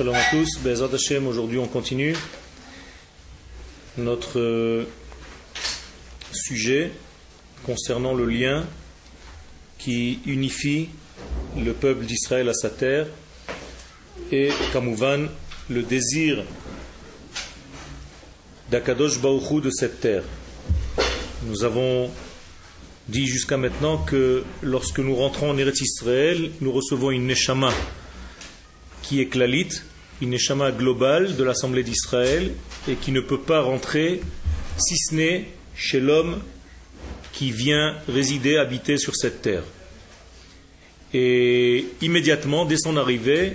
Shalom à tous, Bezat Hashem, aujourd'hui on continue notre euh, sujet concernant le lien qui unifie le peuple d'Israël à sa terre et Kamouvan, le désir d'Akadosh Baruchou de cette terre. Nous avons dit jusqu'à maintenant que lorsque nous rentrons en Eretz Israël, nous recevons une Neshama qui est Klalit, une Neshama globale de l'Assemblée d'Israël et qui ne peut pas rentrer si ce n'est chez l'homme qui vient résider, habiter sur cette terre. Et immédiatement, dès son arrivée,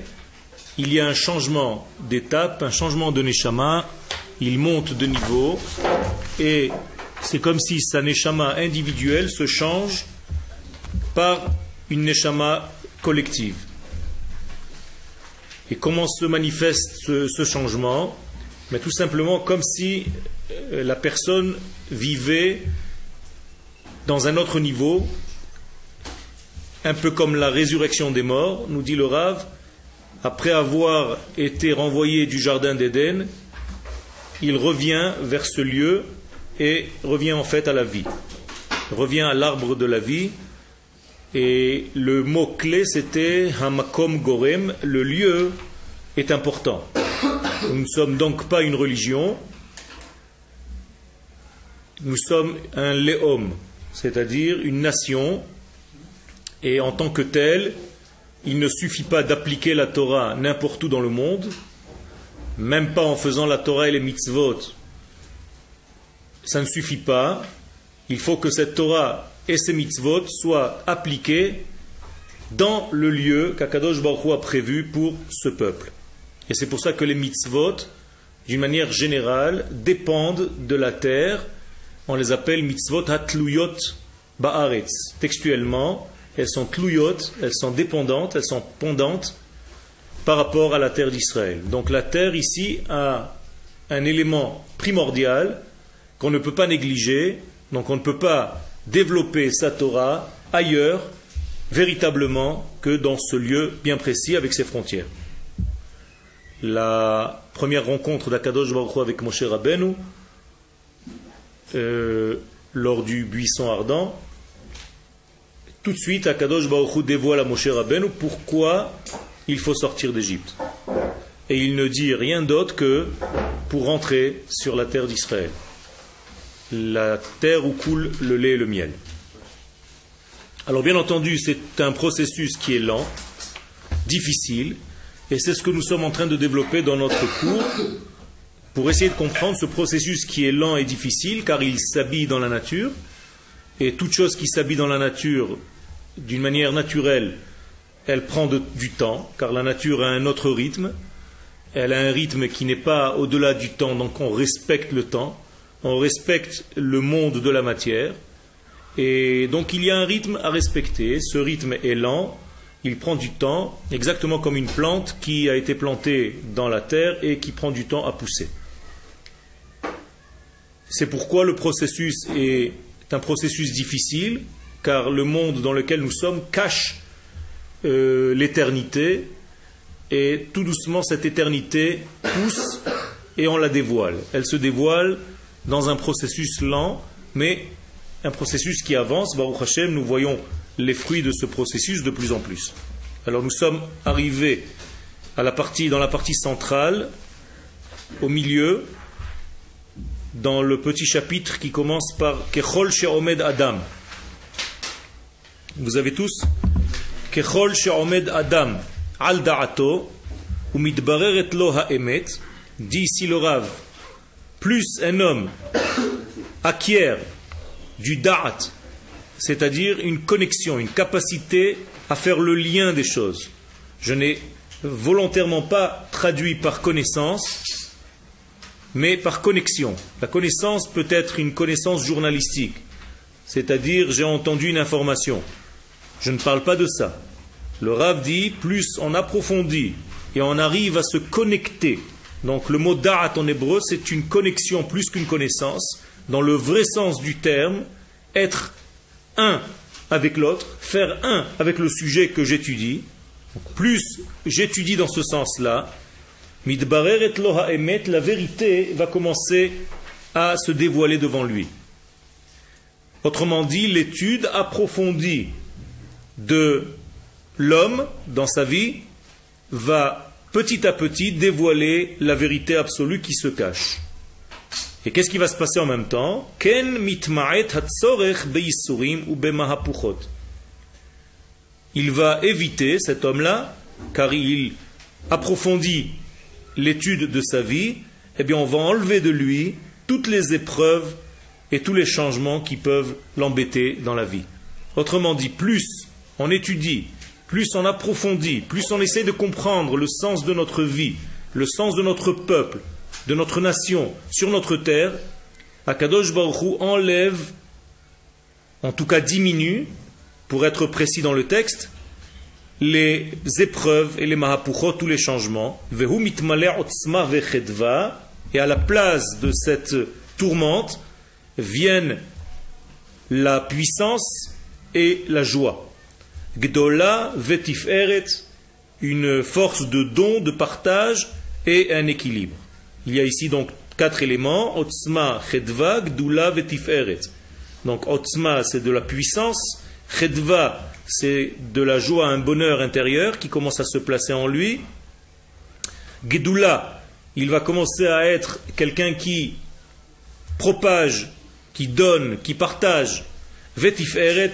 il y a un changement d'étape, un changement de Neshama, il monte de niveau et c'est comme si sa Neshama individuelle se change par une Neshama collective. Et comment se manifeste ce, changement? Mais Tout simplement comme si euh, la personne vivait dans un autre niveau, un peu comme la résurrection des morts, nous dit le Rav, après avoir été renvoyé du jardin d'Éden, il revient vers ce lieu et revient en fait à la vie, revient à l'arbre de la vie, et le mot-clé, c'était Hamakom Gorem, le lieu est important. Nous ne sommes donc pas une religion, nous sommes un léom, c'est-à-dire une nation, et en tant que tel, il ne suffit pas d'appliquer la Torah n'importe où dans le monde, même pas en faisant la Torah et les mitzvot. Ça ne suffit pas. Il faut que cette Torah et ces mitzvot soient appliqués dans le lieu qu'Akadosh Baruch a prévu pour ce peuple. Et c'est pour ça que les mitzvot, d'une manière générale, dépendent de la terre. On les appelle mitzvot hatluyot ba'aretz. Textuellement, elles sont tluyot, elles sont dépendantes, elles sont pendantes par rapport à la terre d'Israël. Donc la terre ici a un élément primordial qu'on ne peut pas négliger, donc on ne peut pas développer sa Torah ailleurs, véritablement, que dans ce lieu bien précis avec ses frontières. La première rencontre d'Akadosh Baruch avec Moshe Rabbeinu, euh, lors du buisson ardent, tout de suite Akadosh Baruch dévoile à Moshe Rabbeinu pourquoi il faut sortir d'Égypte. Et il ne dit rien d'autre que pour rentrer sur la terre d'Israël la terre où coule le lait et le miel. Alors bien entendu, c'est un processus qui est lent, difficile, et c'est ce que nous sommes en train de développer dans notre cours pour essayer de comprendre ce processus qui est lent et difficile, car il s'habille dans la nature, et toute chose qui s'habille dans la nature d'une manière naturelle, elle prend du temps, car la nature a un autre rythme, elle a un rythme qui n'est pas au-delà du temps, donc on respecte le temps on respecte le monde de la matière, et donc il y a un rythme à respecter. Ce rythme est lent, il prend du temps, exactement comme une plante qui a été plantée dans la terre et qui prend du temps à pousser. C'est pourquoi le processus est un processus difficile, car le monde dans lequel nous sommes cache euh, l'éternité, et tout doucement cette éternité pousse et on la dévoile. Elle se dévoile dans un processus lent, mais un processus qui avance. Baruch Hashem, nous voyons les fruits de ce processus de plus en plus. Alors nous sommes arrivés dans la partie centrale, au milieu, dans le petit chapitre qui commence par Kechol She'omed Adam. Vous avez tous Kechol She'omed Adam Al Da'ato Umidbareret Lo Ha'emet dit ici le Rav plus un homme acquiert du da'at, c'est-à-dire une connexion, une capacité à faire le lien des choses. Je n'ai volontairement pas traduit par connaissance, mais par connexion. La connaissance peut être une connaissance journalistique, c'est-à-dire j'ai entendu une information. Je ne parle pas de ça. Le Rav dit, plus on approfondit et on arrive à se connecter donc le mot da'at en hébreu, c'est une connexion plus qu'une connaissance. Dans le vrai sens du terme, être un avec l'autre, faire un avec le sujet que j'étudie. Plus j'étudie dans ce sens-là, Midbareret lo ha'emet, la vérité va commencer à se dévoiler devant lui. Autrement dit, l'étude approfondie de l'homme dans sa vie va petit à petit dévoiler la vérité absolue qui se cache. Et qu'est-ce qui va se passer en même temps? Il va éviter, cet homme-là, car il approfondit l'étude de sa vie, eh bien on va enlever de lui toutes les épreuves et tous les changements qui peuvent l'embêter dans la vie. Autrement dit, plus on étudie, plus on approfondit, plus on essaie de comprendre le sens de notre vie, le sens de notre peuple, de notre nation sur notre terre, Akadosh Baruch enlève, en tout cas diminue, pour être précis dans le texte, les épreuves et les mahapuchot, tous les changements. Et à la place de cette tourmente viennent la puissance et la joie. Gdola vetif eret, une force de don, de partage et un équilibre. Il y a ici donc quatre éléments. Otzma, chedva, gdula vetif eret. Donc otzma, c'est de la puissance. Chedva, c'est de la joie, un bonheur intérieur qui commence à se placer en lui. Gedula, il va commencer à être quelqu'un qui propage, qui donne, qui partage. Vetiferet,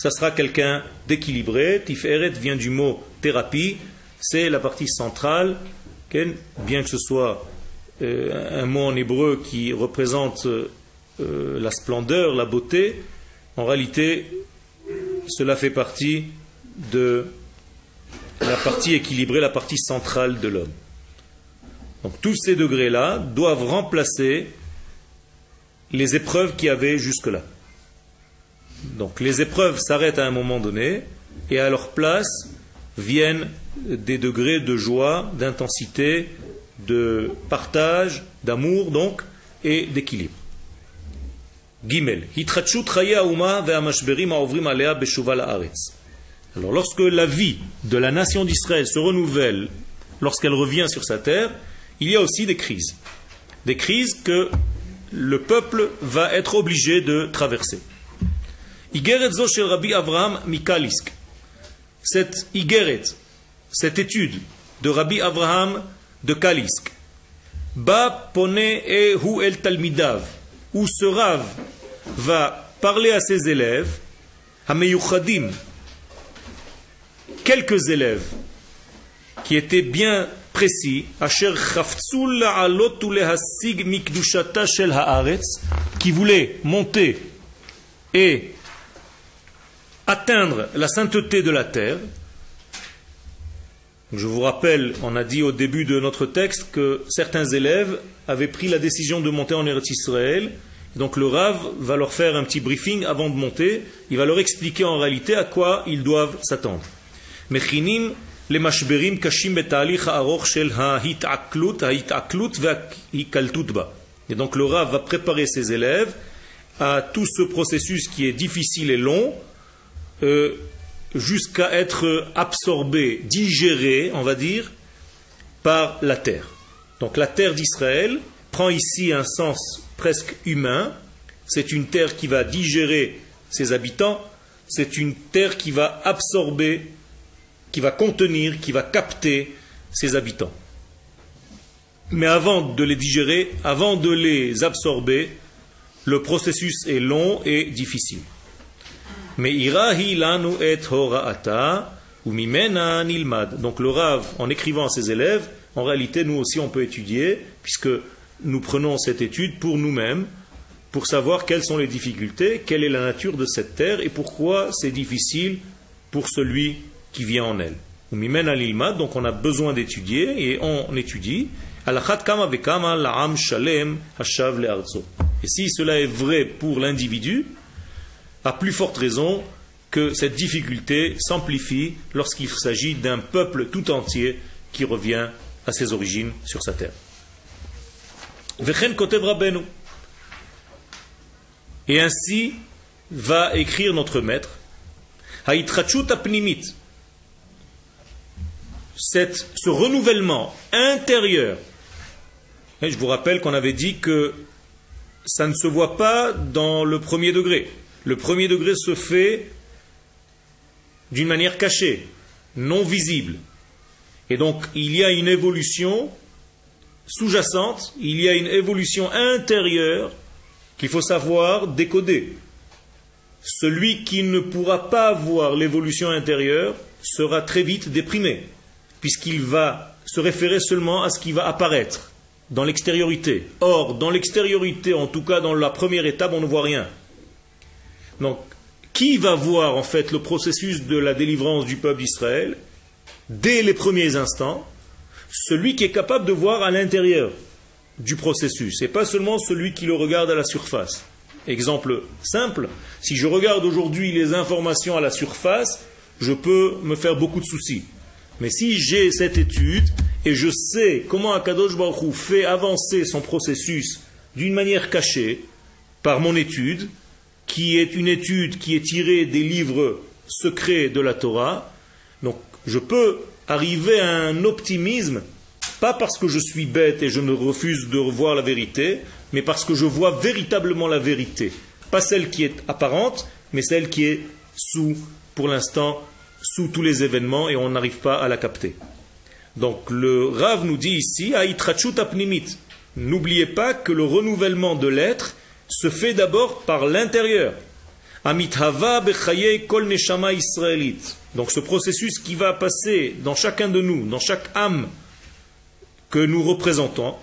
ça sera quelqu'un d'équilibré. Tiferet vient du mot thérapie, c'est la partie centrale, bien que ce soit euh, un mot en hébreu qui représente euh, la splendeur, la beauté, en réalité, cela fait partie de la partie équilibrée, la partie centrale de l'homme. Donc tous ces degrés-là doivent remplacer les épreuves qu'il y avait jusque-là. Donc les épreuves s'arrêtent à un moment donné et à leur place viennent des degrés de joie, d'intensité, de partage, d'amour donc et d'équilibre. Gimel. Alors lorsque la vie de la nation d'Israël se renouvelle, lorsqu'elle revient sur sa terre, il y a aussi des crises. Des crises que le peuple va être obligé de traverser. Cette Igeret, cette étude de Rabbi Avraham de Kalisk, Ba pone e hu el talmidav. Où ce Rav va parler à ses élèves, Hameyuchadim, quelques élèves qui étaient bien précis, qui voulaient monter et atteindre la sainteté de la terre. Je vous rappelle, on a dit au début de notre texte que certains élèves avaient pris la décision de monter en Eretz Israël. Donc le Rav va leur faire un petit briefing avant de monter. Il va leur expliquer en réalité à quoi ils doivent s'attendre. Et donc le Rav va préparer ses élèves à tout ce processus qui est difficile et long, euh, jusqu'à être absorbé, digéré, on va dire, par la terre. Donc la terre d'Israël prend ici un sens presque humain. C'est une terre qui va digérer ses habitants. C'est une terre qui va absorber, qui va contenir, qui va capter ses habitants. Mais avant de les digérer, avant de les absorber, le processus est long et difficile. Donc le Rav, en écrivant à ses élèves, en réalité, nous aussi, on peut étudier, puisque nous prenons cette étude pour nous-mêmes, pour savoir quelles sont les difficultés, quelle est la nature de cette terre et pourquoi c'est difficile pour celui qui vient en elle. Donc on a besoin d'étudier et on étudie. Et si cela est vrai pour l'individu, à plus forte raison que cette difficulté s'amplifie lorsqu'il s'agit d'un peuple tout entier qui revient à ses origines sur sa terre. Et ainsi va écrire notre maître, ce renouvellement intérieur, je vous rappelle qu'on avait dit que ça ne se voit pas dans le premier degré. Le premier degré se fait d'une manière cachée, non visible. Et donc il y a une évolution sous-jacente, il y a une évolution intérieure qu'il faut savoir décoder. Celui qui ne pourra pas voir l'évolution intérieure sera très vite déprimé, puisqu'il va se référer seulement à ce qui va apparaître dans l'extériorité. Or, dans l'extériorité, en tout cas dans la première étape, on ne voit rien. Donc, qui va voir en fait le processus de la délivrance du peuple d'Israël dès les premiers instants? Celui qui est capable de voir à l'intérieur du processus, et pas seulement celui qui le regarde à la surface. Exemple simple, si je regarde aujourd'hui les informations à la surface, je peux me faire beaucoup de soucis. Mais si j'ai cette étude et je sais comment Akadosh Baruch fait avancer son processus d'une manière cachée par mon étude, qui est une étude qui est tirée des livres secrets de la Torah, donc je peux arriver à un optimisme, pas parce que je suis bête et je me refuse de revoir la vérité, mais parce que je vois véritablement la vérité. Pas celle qui est apparente, mais celle qui est sous, pour l'instant, sous tous les événements et on n'arrive pas à la capter. Donc le Rav nous dit ici, apnimit. N'oubliez pas que le renouvellement de l'être se fait d'abord par l'intérieur. Amithava kol neshama israélite. Donc ce processus qui va passer dans chacun de nous, dans chaque âme que nous représentons,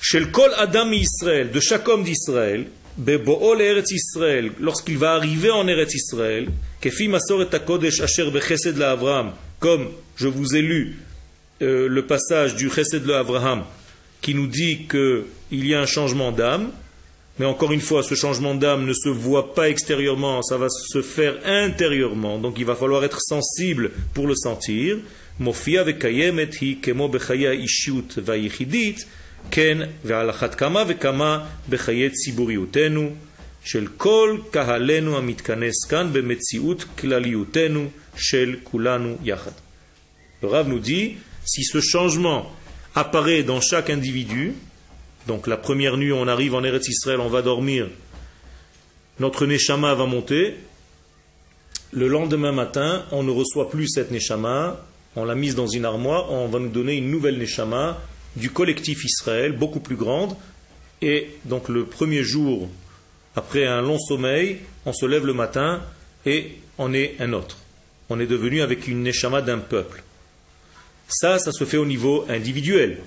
chez le kol adam Israël, de chaque homme d'Israël, bebo'ol eretz Israël, lorsqu'il va arriver en Eretz Israël, kefi masoret kodesh asher bechesed la Avraham, comme je vous ai lu euh, le passage du chesed le Avraham, qui nous dit qu'il y a un changement d'âme, mais encore une fois, ce changement d'âme ne se voit pas extérieurement, ça va se faire intérieurement. Donc il va falloir être sensible pour le sentir. Mofia vekayemet hi kemo bechaya ishut vayichidit, ken ועל אחת כמה וכמה בחיי ציבוריותנו של כל קהלנו המתכנס כאן במציאות כלליותנו של כולנו יחד. Le Rav nous dit, si ce changement apparaît dans chaque individu, donc la première nuit on arrive en Eretz Israël, on va dormir, notre Neshama va monter, le lendemain matin, on ne reçoit plus cette Neshama, on l'a mise dans une armoire, on va nous donner une nouvelle Neshama du collectif Israël, beaucoup plus grande, et donc le premier jour, après un long sommeil, on se lève le matin et on est un autre. On est devenu avec une Neshama d'un peuple. Ça, ça se fait au niveau individuel.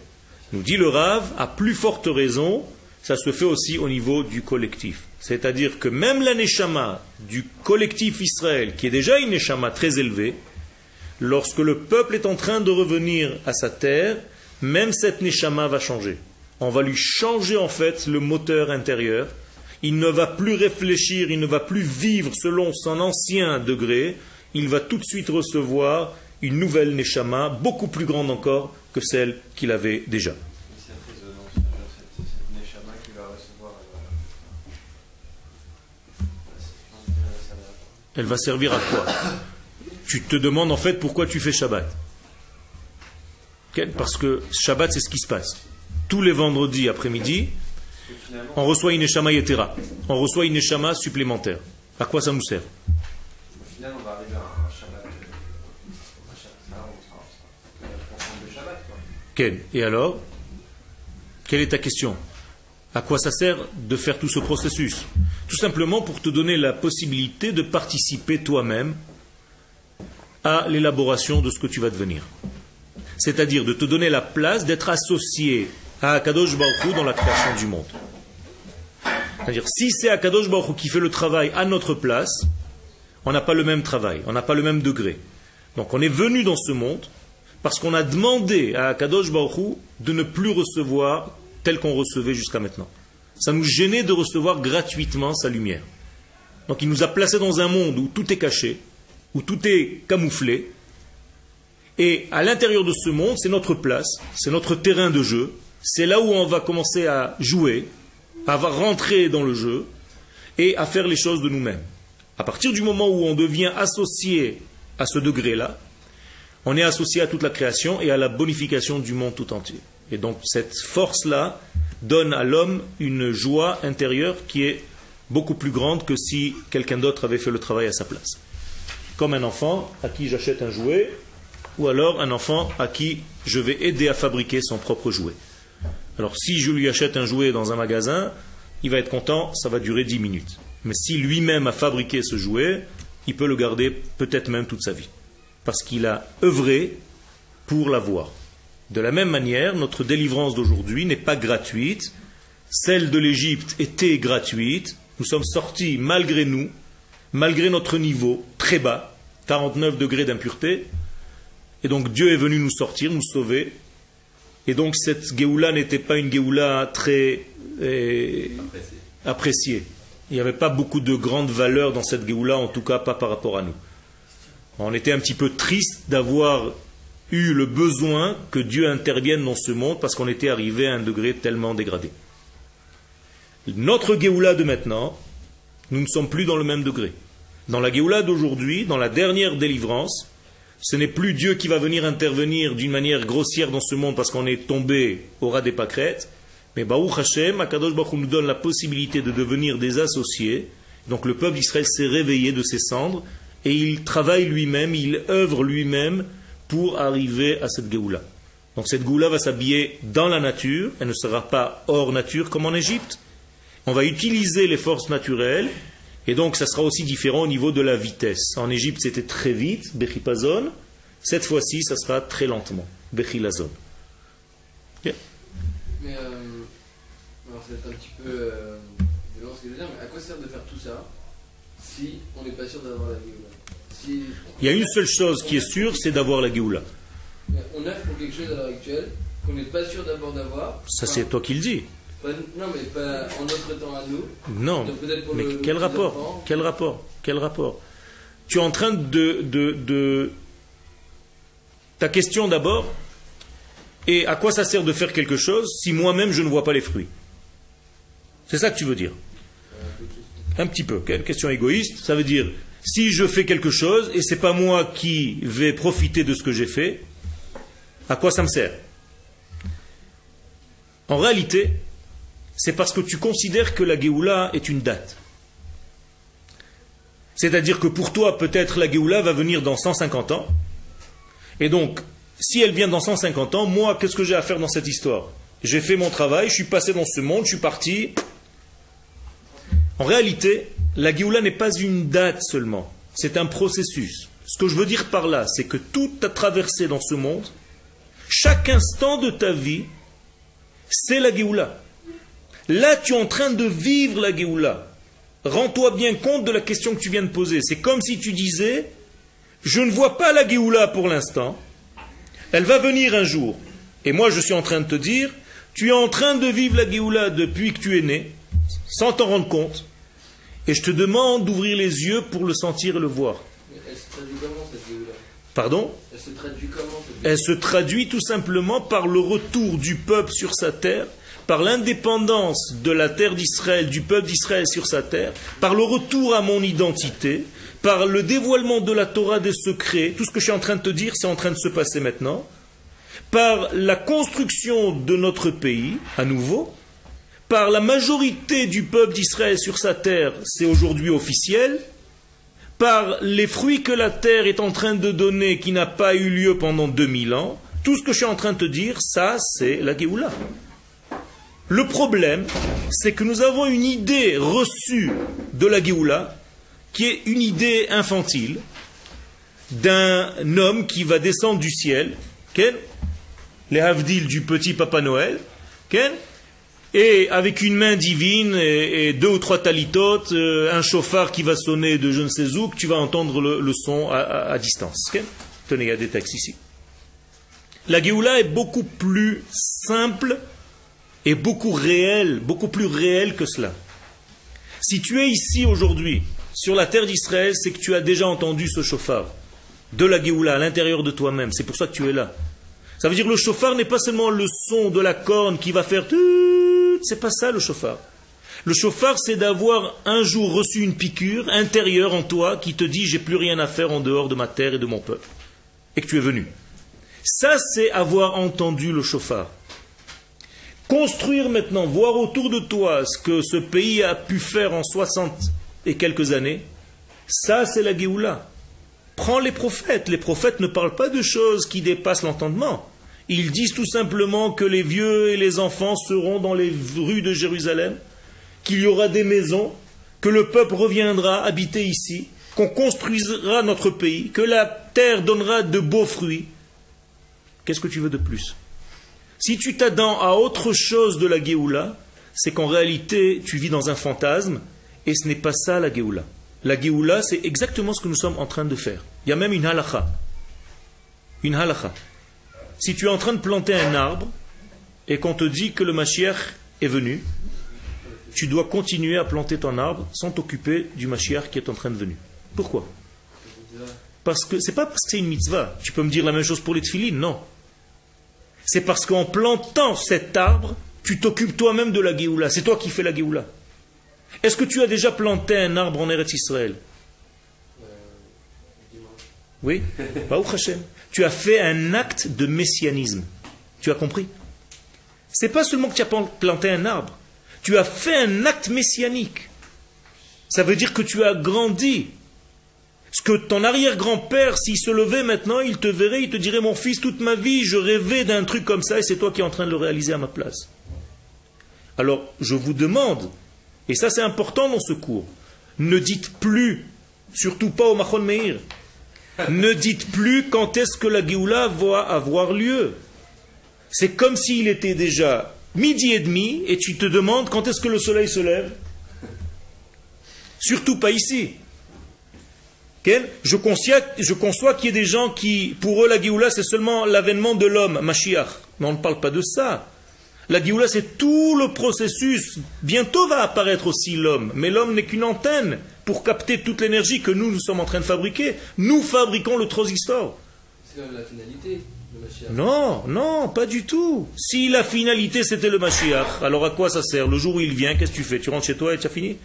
Nous dit le Rav, à plus forte raison, ça se fait aussi au niveau du collectif. C'est-à-dire que même la Neshama du collectif Israël, qui est déjà une Neshama très élevée, lorsque le peuple est en train de revenir à sa terre, même cette Neshama va changer. On va lui changer en fait le moteur intérieur. Il ne va plus réfléchir, il ne va plus vivre selon son ancien degré. Il va tout de suite recevoir une nouvelle Neshama, beaucoup plus grande encore que celle qu'il avait déjà. Elle va servir à quoi Tu te demandes en fait pourquoi tu fais Shabbat. Parce que Shabbat, c'est ce qui se passe. Tous les vendredis après-midi, on reçoit une Neshama Yetera. On reçoit une Neshama supplémentaire. À quoi ça nous sert? Et alors? Quelle est ta question? À quoi ça sert de faire tout ce processus? Tout simplement pour te donner la possibilité de participer toi-même à l'élaboration de ce que tu vas devenir. C'est-à-dire de te donner la place d'être associé à Akadosh Baruch dans la création du monde. C'est-à-dire, si c'est Akadosh Baruch qui fait le travail à notre place, on n'a pas le même travail, on n'a pas le même degré. Donc on est venu dans ce monde parce qu'on a demandé à Akadosh Baruch de ne plus recevoir tel qu'on recevait jusqu'à maintenant. Ça nous gênait de recevoir gratuitement sa lumière. Donc il nous a placés dans un monde où tout est caché, où tout est camouflé. Et à l'intérieur de ce monde, c'est notre place, c'est notre terrain de jeu. C'est là où on va commencer à jouer, à rentrer dans le jeu et à faire les choses de nous-mêmes. À partir du moment où on devient associé à ce degré-là, on est associé à toute la création et à la bonification du monde tout entier. Et donc cette force-là donne à l'homme une joie intérieure qui est beaucoup plus grande que si quelqu'un d'autre avait fait le travail à sa place. Comme un enfant à qui j'achète un jouet, ou alors un enfant à qui je vais aider à fabriquer son propre jouet. Alors si je lui achète un jouet dans un magasin, il va être content, ça va durer 10 minutes. Mais si lui-même a fabriqué ce jouet, il peut le garder peut-être même toute sa vie. Parce qu'il a œuvré pour l'avoir. De la même manière, notre délivrance d'aujourd'hui n'est pas gratuite. Celle de l'Égypte était gratuite. Nous sommes sortis malgré nous, malgré notre niveau très bas, 49 degrés d'impureté. Et donc Dieu est venu nous sortir, nous sauver. Et donc cette Géoula n'était pas une Géoula très eh, appréciée. Il n'y avait pas beaucoup de grandes valeurs dans cette Géoula, en tout cas pas par rapport à nous. On était un petit peu triste d'avoir eu le besoin que Dieu intervienne dans ce monde parce qu'on était arrivé à un degré tellement dégradé. Notre Géoula de maintenant, nous ne sommes plus dans le même degré. Dans la Géoula d'aujourd'hui, dans la dernière délivrance, ce n'est plus Dieu qui va venir intervenir d'une manière grossière dans ce monde parce qu'on est tombé au ras des pâquerettes, mais Baruch Hashem, Akadosh Baruch nous donne la possibilité de devenir des associés. Donc le peuple d'Israël s'est réveillé de ses cendres et il travaille lui-même, il œuvre lui-même pour arriver à cette Géoula. Donc cette Géoula va s'habiller dans la nature, elle ne sera pas hors nature comme en Égypte. On va utiliser les forces naturelles et donc ça sera aussi différent au niveau de la vitesse. En Égypte c'était très vite, Bechipazon. Cette fois-ci ça sera très lentement, Bechilazon. Mais euh, alors c'est un petit peu euh, violent ce que je veux dire, mais à quoi sert de faire tout ça? Si on n'est pas sûr d'avoir la Géoula si Il y a une seule chose qui est sûre, c'est d'avoir la Géoula. on œuvre pour quelque chose à l'heure actuelle qu'on n'est pas sûr d'abord d'avoir. Ça Enfin, c'est toi qui le dis. pas- non, mais pas en notre temps à nous. Non. Pour Mais le- quel rapport enfants. Quel rapport Quel rapport Tu es en train de, de, de- Ta question d'abord, et à quoi ça sert de faire quelque chose si moi-même je ne vois pas les fruits? C'est ça que tu veux dire? Un petit peu. Question égoïste Ça veut dire, si je fais quelque chose et c'est pas moi qui vais profiter de ce que j'ai fait, à quoi ça me sert? En réalité, c'est parce que tu considères que la Géoula est une date. C'est-à-dire que pour toi, peut-être la Géoula va venir dans 150 ans. Et donc, si elle vient dans 150 ans, moi, qu'est-ce que j'ai à faire dans cette histoire? J'ai fait mon travail, je suis passé dans ce monde, je suis parti. En réalité, la Géoula n'est pas une date seulement, c'est un processus. Ce que je veux dire par là, c'est que tout ta traversée dans ce monde, chaque instant de ta vie, c'est la Géoula. Là, tu es en train de vivre la Géoula. Rends-toi bien compte de la question que tu viens de poser. C'est comme si tu disais, je ne vois pas la Géoula pour l'instant, elle va venir un jour. Et moi, je suis en train de te dire, tu es en train de vivre la Géoula depuis que tu es né, sans t'en rendre compte. Et je te demande d'ouvrir les yeux pour le sentir et le voir. Mais elle se traduit comment cette Géoula Pardon? Elle se traduit comment cette Elle se traduit tout simplement par le retour du peuple sur sa terre, par l'indépendance de la terre d'Israël, du peuple d'Israël sur sa terre, par le retour à mon identité, par le dévoilement de la Torah des secrets, tout ce que je suis en train de te dire, c'est en train de se passer maintenant, par la construction de notre pays, à nouveau, par la majorité du peuple d'Israël sur sa terre, c'est aujourd'hui officiel, par les fruits que la terre est en train de donner qui n'a pas eu lieu pendant 2000 ans, tout ce que je suis en train de te dire, ça c'est la Géoula. Le problème, c'est que nous avons une idée reçue de la Géoula, qui est une idée infantile, d'un homme qui va descendre du ciel, les Havdil du petit Papa Noël, et avec une main divine et, deux ou trois talitotes, euh, un chauffard qui va sonner de je ne sais où, que tu vas entendre le, son à, distance. Tenez, il y a des textes ici. La Géoula est beaucoup plus simple et beaucoup réelle, beaucoup plus réelle que cela. Si tu es ici aujourd'hui, sur la terre d'Israël, c'est que tu as déjà entendu ce chauffard de la Géoula à l'intérieur de toi-même. C'est pour ça que tu es là. Ça veut dire le chauffard n'est pas seulement le son de la corne qui va faire tout. C'est pas ça le chauffard. Le chauffard, c'est d'avoir un jour reçu une piqûre intérieure en toi qui te dit j'ai plus rien à faire en dehors de ma terre et de mon peuple. et que tu es venu. Ça, c'est avoir entendu le chauffard. Construire maintenant, voir autour de toi ce que ce pays a pu faire en 60 et quelques années, ça, c'est la Géoula. Prends les prophètes. Les prophètes ne parlent pas de choses qui dépassent l'entendement. Ils disent tout simplement que les vieux et les enfants seront dans les rues de Jérusalem, qu'il y aura des maisons, que le peuple reviendra habiter ici, qu'on construira notre pays, que la terre donnera de beaux fruits. Qu'est-ce que tu veux de plus? Si tu t'attends à autre chose de la Géoula, c'est qu'en réalité tu vis dans un fantasme et ce n'est pas ça la Géoula. La Géoula, c'est exactement ce que nous sommes en train de faire. Il y a même une halakha. Une halakha. Si tu es en train de planter un arbre et qu'on te dit que le Mashiach est venu, tu dois continuer à planter ton arbre sans t'occuper du Mashiach qui est en train de venir. Pourquoi? Parce que c'est pas parce que c'est une mitzvah. Tu peux me dire la même chose pour les tfilines, non. C'est parce qu'en plantant cet arbre, tu t'occupes toi-même de la Géoula. C'est toi qui fais la Géoula. Est-ce que tu as déjà planté un arbre en Eretz Israël? Oui Tu as fait un acte de messianisme. Tu as compris? C'est pas seulement que tu as planté un arbre. Tu as fait un acte messianique. Ça veut dire que tu as grandi. Ce que ton arrière-grand-père, s'il se levait maintenant, il te verrait, il te dirait Mon fils, toute ma vie, je rêvais d'un truc comme ça et c'est toi qui es en train de le réaliser à ma place. Alors, je vous demande, et ça c'est important dans ce cours, ne dites plus, surtout pas au Mahon Meir, ne dites plus quand est-ce que la Géoula va avoir lieu. C'est comme s'il était déjà midi et demi et tu te demandes quand est-ce que le soleil se lève. Surtout pas ici. Je conçois, je conçois qu'il y ait des gens qui, pour eux, la Géoula, c'est seulement l'avènement de l'homme, Mashiach. Mais on ne parle pas de ça. La Géoula, c'est tout le processus. Bientôt va apparaître aussi l'homme. Mais l'homme n'est qu'une antenne pour capter toute l'énergie que nous, nous sommes en train de fabriquer. Nous fabriquons le transistor. C'est la finalité. Non, non, pas du tout. Si la finalité c'était le Mashiach, alors à quoi ça sert Le jour où il vient, qu'est-ce que tu fais Tu rentres chez toi et tu as fini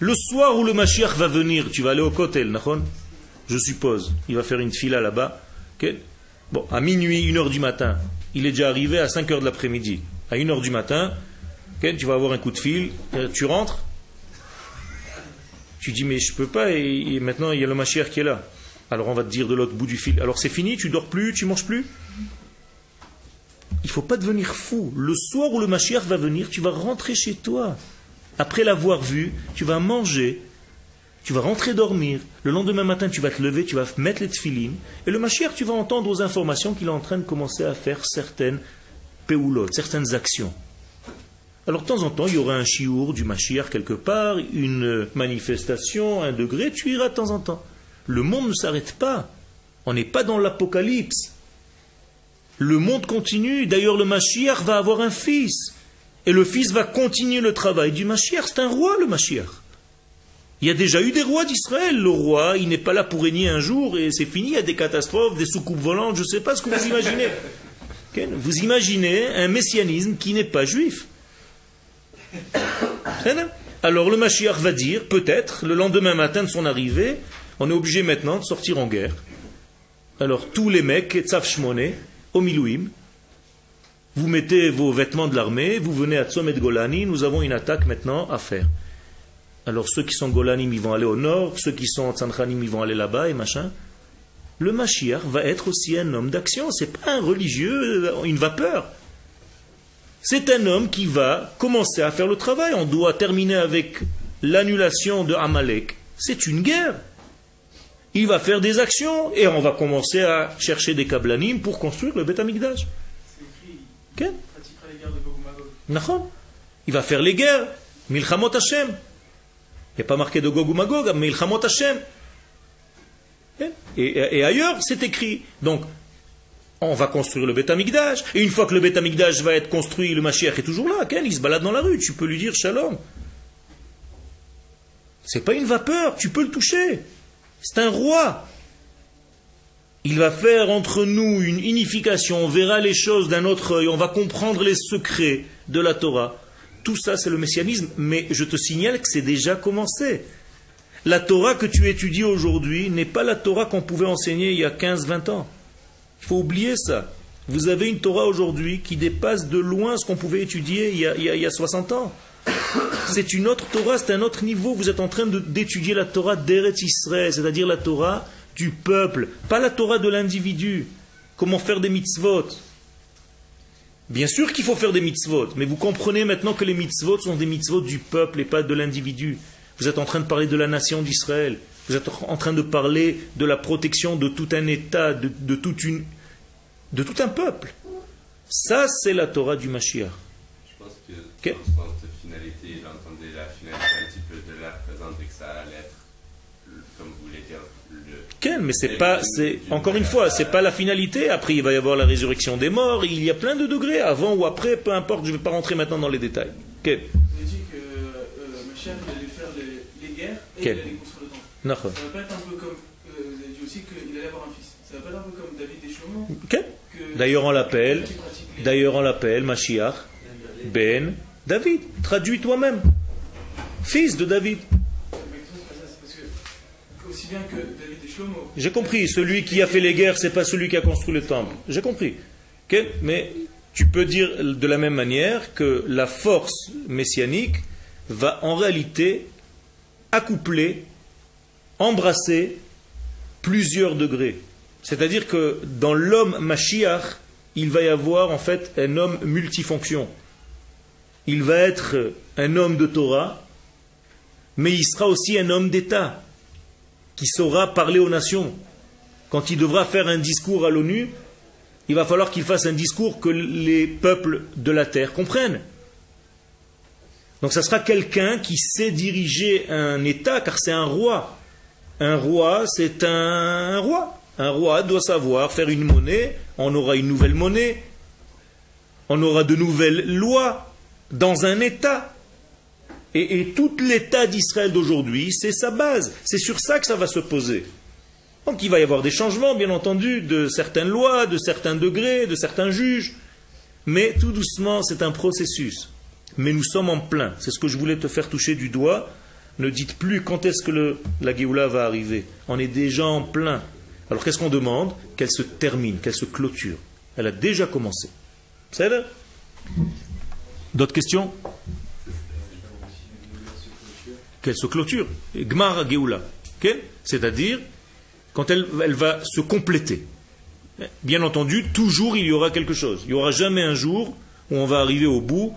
Le soir où le Mashiach va venir, tu vas aller au Kotel, Je suppose. Il va faire une fila là-bas. Bon, à minuit, une heure du matin. Il est déjà arrivé à 5 heures de l'après-midi. À une heure du matin, tu vas avoir un coup de fil. Euh, tu rentres Tu dis, mais je peux pas, et maintenant il y a le Mashiach qui est là. Alors on va te dire de l'autre bout du fil. Alors c'est fini, tu dors plus, tu manges plus? Il faut pas devenir fou. Le soir où le Mashiach va venir, tu vas rentrer chez toi. Après l'avoir vu, tu vas manger, tu vas rentrer dormir. Le lendemain matin, tu vas te lever, tu vas mettre les tefilines. Et le Mashiach, tu vas entendre aux informations qu'il est en train de commencer à faire certaines péoulotes, certaines actions. Alors de temps en temps, il y aura un chiour du Mashiach quelque part, une manifestation, un degré, tu iras de temps en temps. Le monde ne s'arrête pas. On n'est pas dans l'apocalypse. Le monde continue. D'ailleurs, le Mashiach va avoir un fils. Et le fils va continuer le travail du Mashiach. C'est un roi, le Mashiach. Il y a déjà eu des rois d'Israël. Le roi, il n'est pas là pour régner un jour et c'est fini. Il y a des catastrophes, des soucoupes volantes. Je ne sais pas ce que vous imaginez. Vous imaginez un messianisme qui n'est pas juif. Alors le Mashiach va dire, peut-être, le lendemain matin de son arrivée, on est obligé maintenant de sortir en guerre. Alors tous les mecs, Tzav Shmoné, au Milouim, vous mettez vos vêtements de l'armée, vous venez à Tzomet Golani, nous avons une attaque maintenant à faire. Alors ceux qui sont Golanim, ils vont aller au nord, ceux qui sont Tzanchanim, ils vont aller là-bas et machin. Le Mashiach va être aussi un homme d'action, c'est pas un religieux, une vapeur. C'est un homme qui va commencer à faire le travail. On doit terminer avec l'annulation de Amalek. C'est une guerre il va faire des actions et on va commencer à chercher des kablanim pour construire le Beth Amikdash. C'est écrit. Il va faire les guerres. Milchamot Hashem. Il n'y a pas marqué de Gog ou Magog, mais Milchamot Hashem. Et, ailleurs, c'est écrit. Donc, on va construire le Beth Amikdash. Et une fois que le Beth Amikdash va être construit, le Mashiach est toujours là. il se balade dans la rue. Tu peux lui dire Shalom. C'est pas une vapeur. Tu peux le toucher. C'est un roi. Il va faire entre nous une unification, on verra les choses d'un autre œil, on va comprendre les secrets de la Torah. Tout ça, c'est le messianisme, mais je te signale que c'est déjà commencé. La Torah que tu étudies aujourd'hui n'est pas la Torah qu'on pouvait enseigner il y a 15-20 ans. Il faut oublier ça. Vous avez une Torah aujourd'hui qui dépasse de loin ce qu'on pouvait étudier il y, a, il, y a, 60 ans. C'est une autre Torah, c'est un autre niveau. Vous êtes en train d'étudier la Torah d'Eretz Israël, c'est-à-dire la Torah du peuple, pas la Torah de l'individu. Comment faire des mitzvot? Bien sûr qu'il faut faire des mitzvot, mais vous comprenez maintenant que les mitzvot sont des mitzvot du peuple et pas de l'individu. Vous êtes en train de parler de la nation d'Israël. Vous êtes en train de parler de la protection de tout un État, de, toute une, de tout un peuple. Ça, c'est la Torah du Mashiach. Je pense que dans sens de finalité, il entendait la finalité un petit peu de la présente et que ça allait être, comme vous voulez dire, quel mais c'est pas, c'est encore une fois, c'est pas la finalité. Après, il va y avoir la résurrection des morts. Il y a plein de degrés, avant ou après, peu importe. Je ne vais pas rentrer maintenant dans les détails. Quel Vous dit que euh, allait faire les, guerres et il allait construire. Ça va pas être un peu comme, euh, vous avez dit aussi qu'il allait avoir un fils. Ça va pas être un peu comme David et Shlomo. D'ailleurs, on l'appelle, d'ailleurs, on l'appelle Mashiach Ben David. Traduis toi-même. Fils de David. J'ai compris, celui qui a fait les guerres, c'est pas celui qui a construit le temple. J'ai compris. Mais tu peux dire de la même manière que la force messianique va en réalité accoupler, embrasser plusieurs degrés. C'est-à-dire que dans l'homme Mashiach, il va y avoir en fait un homme multifonction. Il va être un homme de Torah, mais il sera aussi un homme d'État qui saura parler aux nations. Quand il devra faire un discours à l'ONU, il va falloir qu'il fasse un discours que les peuples de la terre comprennent. Donc ça sera quelqu'un qui sait diriger un État, car c'est un roi. Un roi, c'est un roi. Un roi doit savoir faire une monnaie, on aura une nouvelle monnaie, on aura de nouvelles lois dans un État. Et, tout l'État d'Israël d'aujourd'hui, c'est sa base. C'est sur ça que ça va se poser. Donc il va y avoir des changements, bien entendu, de certaines lois, de certains degrés, de certains juges. Mais tout doucement, c'est un processus. Mais nous sommes en plein. C'est ce que je voulais te faire toucher du doigt. Ne dites plus quand est-ce que la Géoula va arriver. On est déjà en plein. Alors qu'est-ce qu'on demande? Qu'elle se termine, qu'elle se clôture. Elle a déjà commencé. C'est D'autres questions? Qu'elle se clôture. Gmar Geoula. C'est-à-dire, quand elle, elle, va se compléter. Bien entendu, toujours il y aura quelque chose. Il n'y aura jamais un jour où on va arriver au bout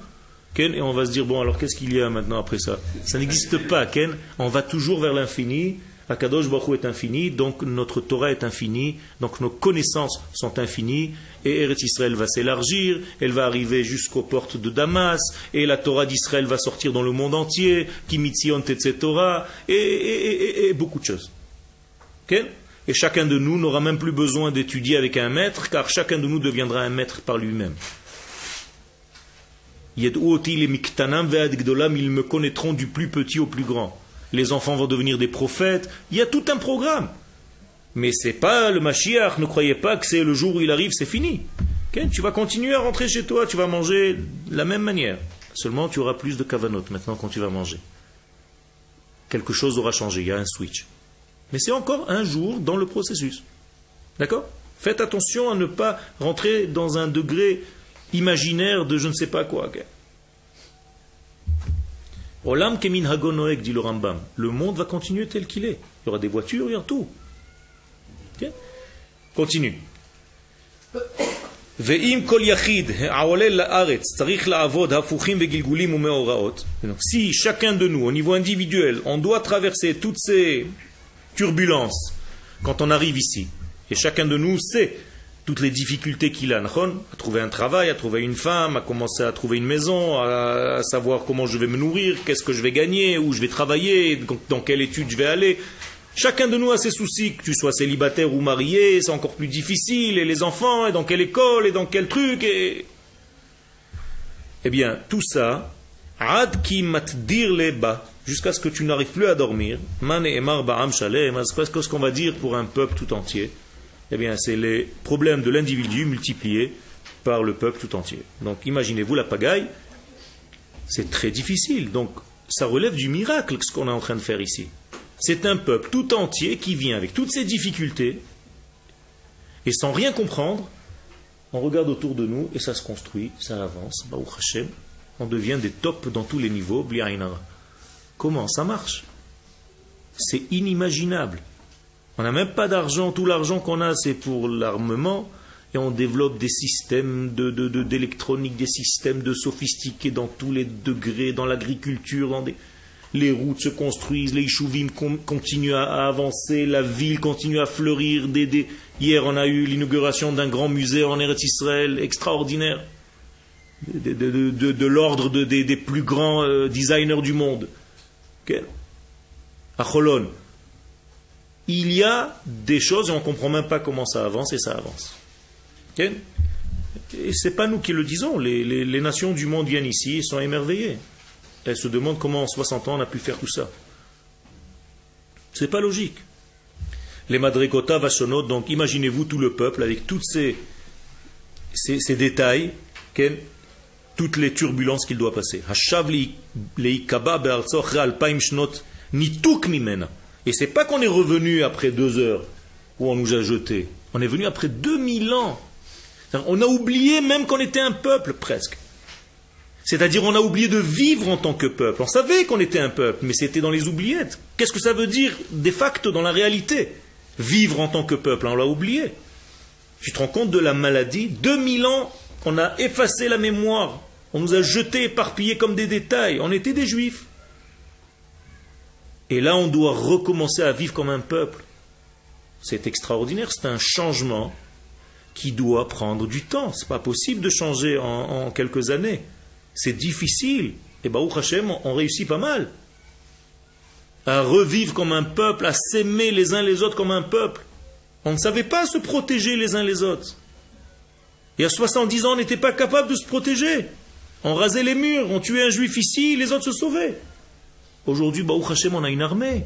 et on va se dire, bon, alors qu'est-ce qu'il y a maintenant après ça? Ça n'existe pas, Ken. On va toujours vers l'infini Akadosh Baruch est infini, donc notre Torah est infinie, donc nos connaissances sont infinies, et Eretz Israël va s'élargir, elle va arriver jusqu'aux portes de Damas, et la Torah d'Israël va sortir dans le monde entier, Kimitzion Torah, et, beaucoup de choses. et chacun de nous n'aura même plus besoin d'étudier avec un maître, car chacun de nous deviendra un maître par lui-même. Ils me connaîtront du plus petit au plus grand les enfants vont devenir des prophètes. Il y a tout un programme. Mais c'est pas le Mashiach, ne croyez pas que c'est le jour où il arrive, c'est fini. tu vas continuer à rentrer chez toi, tu vas manger de la même manière. Seulement tu auras plus de kavanot maintenant quand tu vas manger. Quelque chose aura changé, il y a un switch. Mais c'est encore un jour dans le processus. D'accord? Faites attention à ne pas rentrer dans un degré imaginaire de je ne sais pas quoi. Olam kemin dit le. Le monde va continuer tel qu'il est. Il y aura des voitures, il y aura tout. Continue. Donc, si chacun de nous, au niveau individuel, on doit traverser toutes ces turbulences quand on arrive ici, et chacun de nous sait toutes les difficultés qu'il a, à trouver un travail, à trouver une femme, à commencer à trouver une maison, à, savoir comment je vais me nourrir, qu'est-ce que je vais gagner, où je vais travailler, dans quelle étude je vais aller. Chacun de nous a ses soucis, que tu sois célibataire ou marié, c'est encore plus difficile, et les enfants, et dans quelle école, et dans quel truc, et... Eh bien, tout ça, ad ki matdir bas, jusqu'à ce que tu n'arrives plus à dormir, man emar ba'am shalem, c'est ce qu'on va dire pour un peuple tout entier eh bien, c'est les problèmes de l'individu multipliés par le peuple tout entier. Donc, imaginez-vous la pagaille, c'est très difficile. Donc, ça relève du miracle ce qu'on est en train de faire ici. C'est un peuple tout entier qui vient avec toutes ses difficultés et sans rien comprendre, on regarde autour de nous et ça se construit, ça avance, on devient des tops dans tous les niveaux, Comment ça marche? C'est inimaginable. On n'a même pas d'argent, tout l'argent qu'on a c'est pour l'armement, et on développe des systèmes d'électronique, de, des systèmes de sophistiqués dans tous les degrés, dans l'agriculture, les routes se construisent, les chouvim continuent à, avancer, la ville continue à fleurir. Hier, on a eu l'inauguration d'un grand musée en Eretz Israël extraordinaire, de, l'ordre des, plus grands euh, designers du monde. À Cholon. Il y a des choses et on ne comprend même pas comment ça avance et ça avance. Et ce n'est pas nous qui le disons. Les, nations du monde viennent ici et sont émerveillées. Elles se demandent comment en 60 ans on a pu faire tout ça. C'est pas logique. Les Madrikota Vashonot, donc imaginez-vous tout le peuple avec tous ces, ces, détails, toutes les turbulences qu'il doit passer. Et c'est pas qu'on est revenu après deux heures où on nous a jetés. On est venu après 2000 ans on a oublié même qu'on était un peuple presque. C'est-à-dire on a oublié de vivre en tant que peuple. On savait qu'on était un peuple, mais c'était dans les oubliettes. Qu'est-ce que ça veut dire de facto dans la réalité? Vivre en tant que peuple, on l'a oublié. Tu te rends compte de la maladie? 2000 ans, on a effacé la mémoire. On nous a jetés éparpillés comme des détails. On était des juifs. Et là, on doit recommencer à vivre comme un peuple. C'est extraordinaire, c'est un changement qui doit prendre du temps. Ce n'est pas possible de changer en, quelques années. C'est difficile. Et bah, Hashem, on réussit pas mal. À revivre comme un peuple, à s'aimer les uns les autres comme un peuple. On ne savait pas se protéger les uns les autres. Et à 70 ans, on n'était pas capable de se protéger. On rasait les murs, on tuait un juif ici, les autres se sauvaient. Aujourd'hui, bah, Hashem, on a une armée.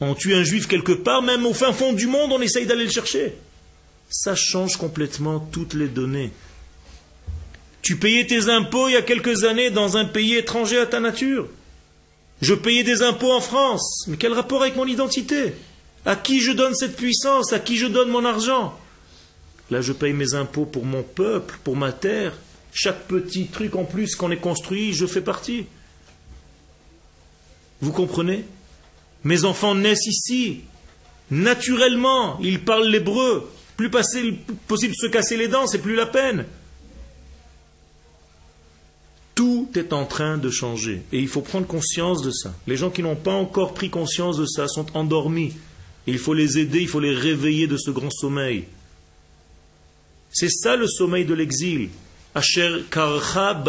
On tue un juif quelque part, même au fin fond du monde, on essaye d'aller le chercher ça change complètement toutes les données. Tu payais tes impôts il y a quelques années dans un pays étranger à ta nature. Je payais des impôts en France. Mais quel rapport avec mon identité? À qui je donne cette puissance? À qui je donne mon argent? Là, je paye mes impôts pour mon peuple, pour ma terre. Chaque petit truc en plus qu'on ait construit, je fais partie. Vous comprenez? Mes enfants naissent ici. Naturellement, ils parlent l'hébreu. Plus possible de se casser les dents, c'est plus la peine. Tout est en train de changer. Et il faut prendre conscience de ça. Les gens qui n'ont pas encore pris conscience de ça sont endormis. il faut les aider, il faut les réveiller de ce grand sommeil. C'est ça le sommeil de l'exil. Asher karcha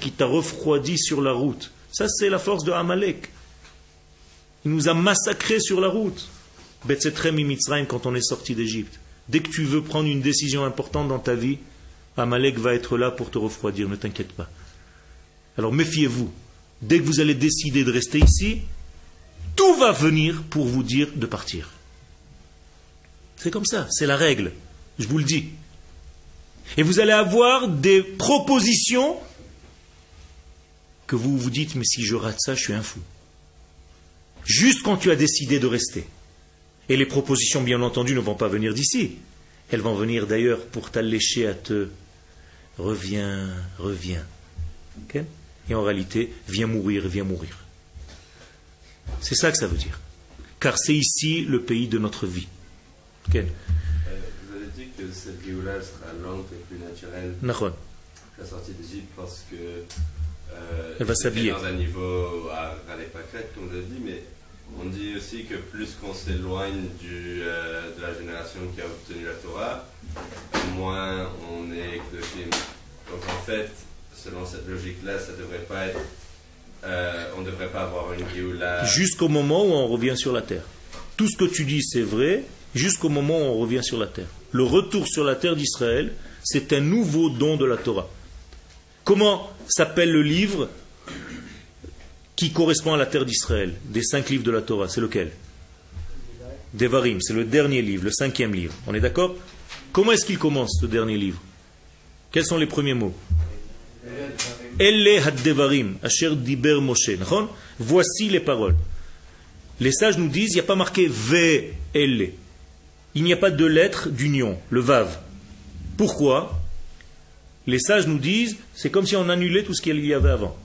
qui t'a refroidi sur la route. Ça, c'est la force de Amalek. Il nous a massacrés sur la route. Mitzrayim quand on est sorti d'Égypte. Dès que tu veux prendre une décision importante dans ta vie, Amalek va être là pour te refroidir, ne t'inquiète pas. Alors méfiez-vous. Dès que vous allez décider de rester ici, tout va venir pour vous dire de partir. C'est comme ça, c'est la règle, je vous le dis. Et vous allez avoir des propositions que vous vous dites, mais si je rate ça, je suis un fou. Juste quand tu as décidé de rester. Et les propositions, bien entendu, ne vont pas venir d'ici. Elles vont venir d'ailleurs pour t'allécher à te reviens, reviens. Et en réalité, viens mourir, viens mourir. C'est ça que ça veut dire. Car c'est ici le pays de notre vie. Euh, vous avez dit que cette Géoula sera lente et plus naturelle. La sortie d'Égypte parce que. Euh, Elle va s'habiller. Dans un niveau à, à comme vous avez dit, mais on dit aussi que plus qu'on s'éloigne euh, de la génération qui a obtenu la Torah, moins on est Kedoshim. Donc en fait, selon cette logique-là, ça devrait pas être. Euh, on ne devrait pas avoir une Géoula. Jusqu'au moment où on revient sur la terre. Tout ce que tu dis, c'est vrai, jusqu'au moment où on revient sur la terre. Le retour sur la terre d'Israël, c'est un nouveau don de la Torah. Comment s'appelle le livre? Qui correspond à la terre d'Israël, des cinq livres de la Torah, c'est lequel? Devarim, c'est le dernier livre, le cinquième livre. On est d'accord? Comment est-ce qu'il commence ce dernier livre? Quels sont les premiers mots? Elle had Devarim, Asher Diber Moshe. Voici les paroles. Les sages nous disent, il n'y a pas marqué V, L. Il n'y a pas de lettre d'union, le Vav. Pourquoi? Les sages nous disent, c'est comme si on annulait tout ce qu'il y avait avant.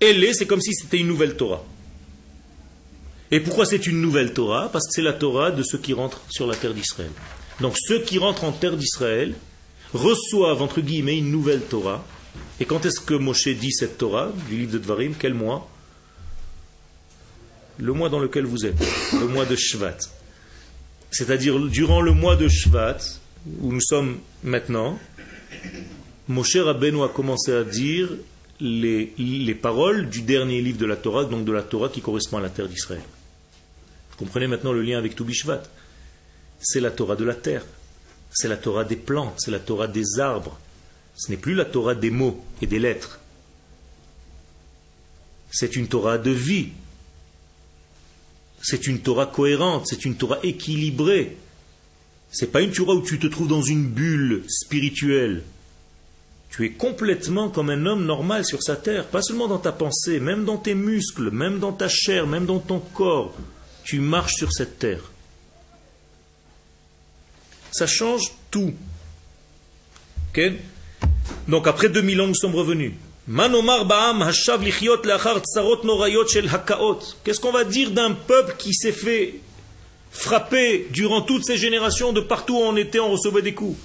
L, c'est comme si c'était une nouvelle Torah. Et pourquoi c'est une nouvelle Torah? Parce que c'est la Torah de ceux qui rentrent sur la terre d'Israël. Donc ceux qui rentrent en terre d'Israël reçoivent, entre guillemets, une nouvelle Torah. Et quand est-ce que Moshe dit cette Torah, du livre de Dvarim? Quel mois? Le mois dans lequel vous êtes, le mois de Shvat. C'est-à-dire, durant le mois de Shvat, où nous sommes maintenant, Moshe Rabbeinu a commencé à dire les, les, paroles du dernier livre de la Torah, donc de la Torah qui correspond à la terre d'Israël. Vous comprenez maintenant le lien avec Toubishvat C'est la Torah de la terre, c'est la Torah des plantes, c'est la Torah des arbres. Ce n'est plus la Torah des mots et des lettres. C'est une Torah de vie. C'est une Torah cohérente, c'est une Torah équilibrée. C'est pas une Torah où tu te trouves dans une bulle spirituelle tu es complètement comme un homme normal sur sa terre, pas seulement dans ta pensée, même dans tes muscles, même dans ta chair, même dans ton corps. Tu marches sur cette terre. Ça change tout. Donc après 2000 ans, nous sommes revenus. Qu'est-ce qu'on va dire d'un peuple qui s'est fait frapper durant toutes ces générations de partout où on était, on recevait des coups?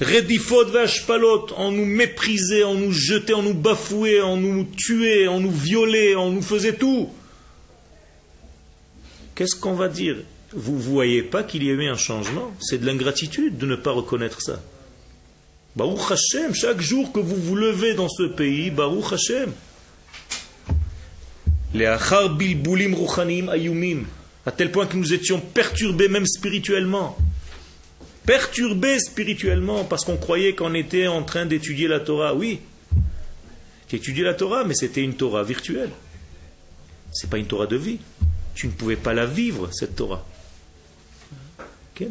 Redifot vashpalot, on nous méprisait, on nous jetait, on nous bafouait, on nous tuait, on nous violait, on nous faisait tout. Qu'est-ce qu'on va dire? Vous ne voyez pas qu'il y a eu un changement? C'est de l'ingratitude de ne pas reconnaître ça. Baruch Hashem, chaque jour que vous vous levez dans ce pays, Baruch Hashem. Les achar bilbulim ruchanim ayumim, à tel point que nous étions perturbés même spirituellement perturbé spirituellement parce qu'on croyait qu'on était en train d'étudier la Torah. Oui, tu la Torah, mais c'était une Torah virtuelle. Ce n'est pas une Torah de vie. Tu ne pouvais pas la vivre, cette Torah.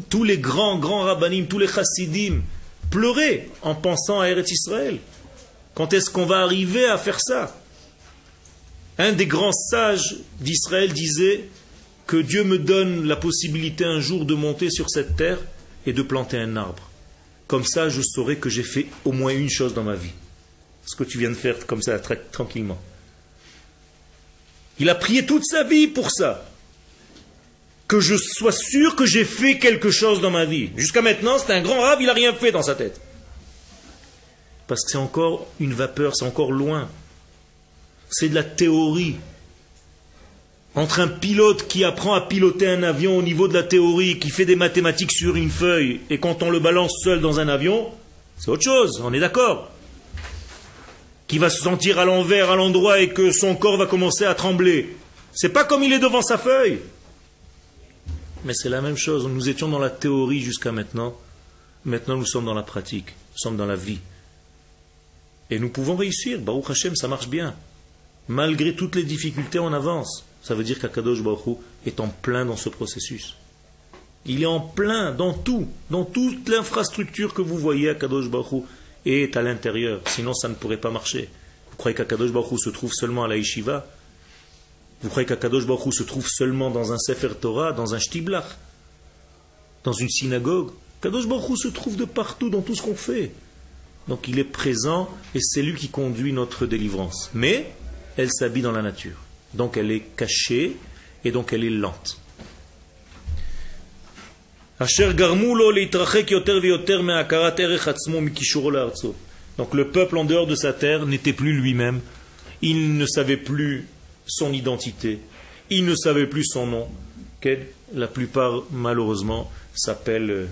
Tous les grands, grands rabbinim, tous les chassidim pleuraient en pensant à Eretz Israël. Quand est-ce qu'on va arriver à faire ça? Un des grands sages d'Israël disait que Dieu me donne la possibilité un jour de monter sur cette terre et de planter un arbre. Comme ça, je saurai que j'ai fait au moins une chose dans ma vie. Ce que tu viens de faire comme ça, tranquillement. Il a prié toute sa vie pour ça. Que je sois sûr que j'ai fait quelque chose dans ma vie. Jusqu'à maintenant, c'est un grand rave, il n'a rien fait dans sa tête. Parce que c'est encore une vapeur, c'est encore loin. C'est de la théorie entre un pilote qui apprend à piloter un avion au niveau de la théorie, qui fait des mathématiques sur une feuille, et quand on le balance seul dans un avion, c'est autre chose, on est d'accord. Qui va se sentir à l'envers, à l'endroit, et que son corps va commencer à trembler. C'est pas comme il est devant sa feuille. Mais c'est la même chose. Nous étions dans la théorie jusqu'à maintenant. Maintenant, nous sommes dans la pratique. Nous sommes dans la vie. Et nous pouvons réussir. Baruch Hashem, ça marche bien. Malgré toutes les difficultés, on avance. Ça veut dire qu'Akadosh Baruch est en plein dans ce processus. Il est en plein dans tout, dans toute l'infrastructure que vous voyez, Akadosh Baruch est à l'intérieur. Sinon, ça ne pourrait pas marcher. Vous croyez qu'Akadosh Baruch se trouve seulement à la Yeshiva Vous croyez qu'Akadosh Baruch se trouve seulement dans un Sefer Torah, dans un Shtiblach, dans une synagogue? Kadosh Baruch se trouve de partout dans tout ce qu'on fait. Donc il est présent et c'est lui qui conduit notre délivrance. Mais elle s'habille dans la nature. Donc elle est cachée et donc elle est lente. Donc le peuple en dehors de sa terre n'était plus lui-même, il ne savait plus son identité, il ne savait plus son nom. La plupart, malheureusement, s'appellent euh,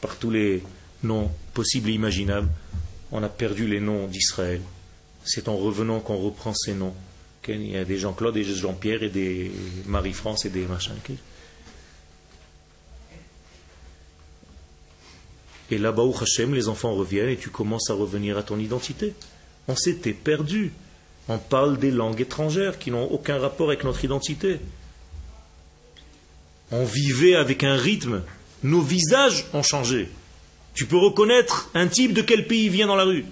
par tous les noms possibles et imaginables. On a perdu les noms d'Israël. C'est en revenant qu'on reprend ces noms. Il y a des Jean-Claude, des Jean-Pierre et des Marie-France et des machins. Et là-bas, au Hachem, les enfants reviennent et tu commences à revenir à ton identité. On s'était perdu. On parle des langues étrangères qui n'ont aucun rapport avec notre identité. On vivait avec un rythme. Nos visages ont changé. Tu peux reconnaître un type de quel pays vient dans la rue.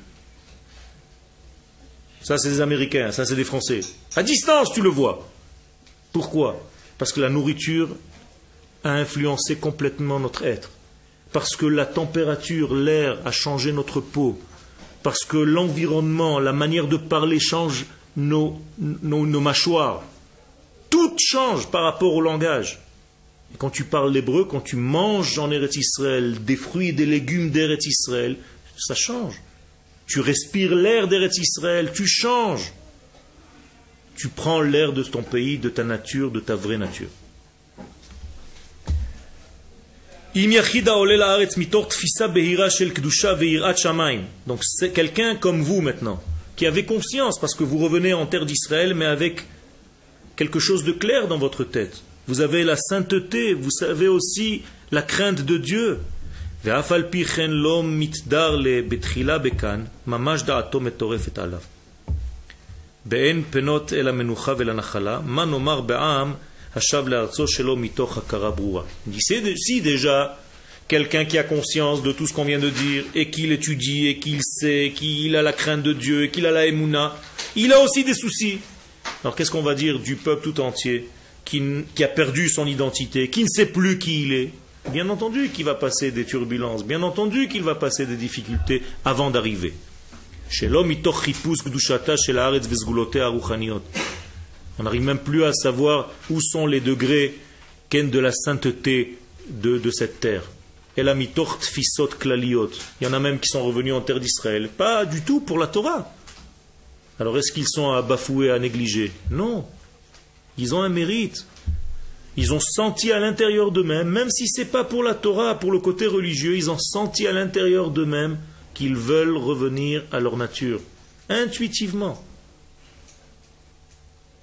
Ça, c'est des Américains, ça, c'est des Français. À distance, tu le vois. Pourquoi? Parce que la nourriture a influencé complètement notre être. Parce que la température, l'air a changé notre peau. Parce que l'environnement, la manière de parler change nos, mâchoires. Tout change par rapport au langage. Quand tu parles l'hébreu, quand tu manges en Eretz Israël des fruits et des légumes d'Eretz Israël, ça change. Tu respires l'air d'Eretz Israël, tu changes. Tu prends l'air de ton pays, de ta nature, de ta vraie nature. Donc c'est quelqu'un comme vous maintenant, qui avait conscience, parce que vous revenez en terre d'Israël, mais avec quelque chose de clair dans votre tête. Vous avez la sainteté, vous savez aussi la crainte de Dieu. Si déjà quelqu'un qui a conscience de tout ce qu'on vient de dire et qu'il étudie et qu'il sait qu'il a la crainte de Dieu et qu'il a la émouna, il a aussi des soucis. Alors qu'est-ce qu'on va dire du peuple tout entier qui, a perdu son identité, qui ne sait plus qui il est? Bien entendu qu'il va passer des turbulences, bien entendu qu'il va passer des difficultés avant d'arriver. On n'arrive même plus à savoir où sont les degrés de la sainteté de, cette terre. Il y en a même qui sont revenus en terre d'Israël. Pas du tout pour la Torah. Alors est-ce qu'ils sont à bafouer, à négliger? Non. Ils ont un mérite. Ils ont senti à l'intérieur d'eux-mêmes, même si ce n'est pas pour la Torah, pour le côté religieux, ils ont senti à l'intérieur d'eux-mêmes qu'ils veulent revenir à leur nature, intuitivement.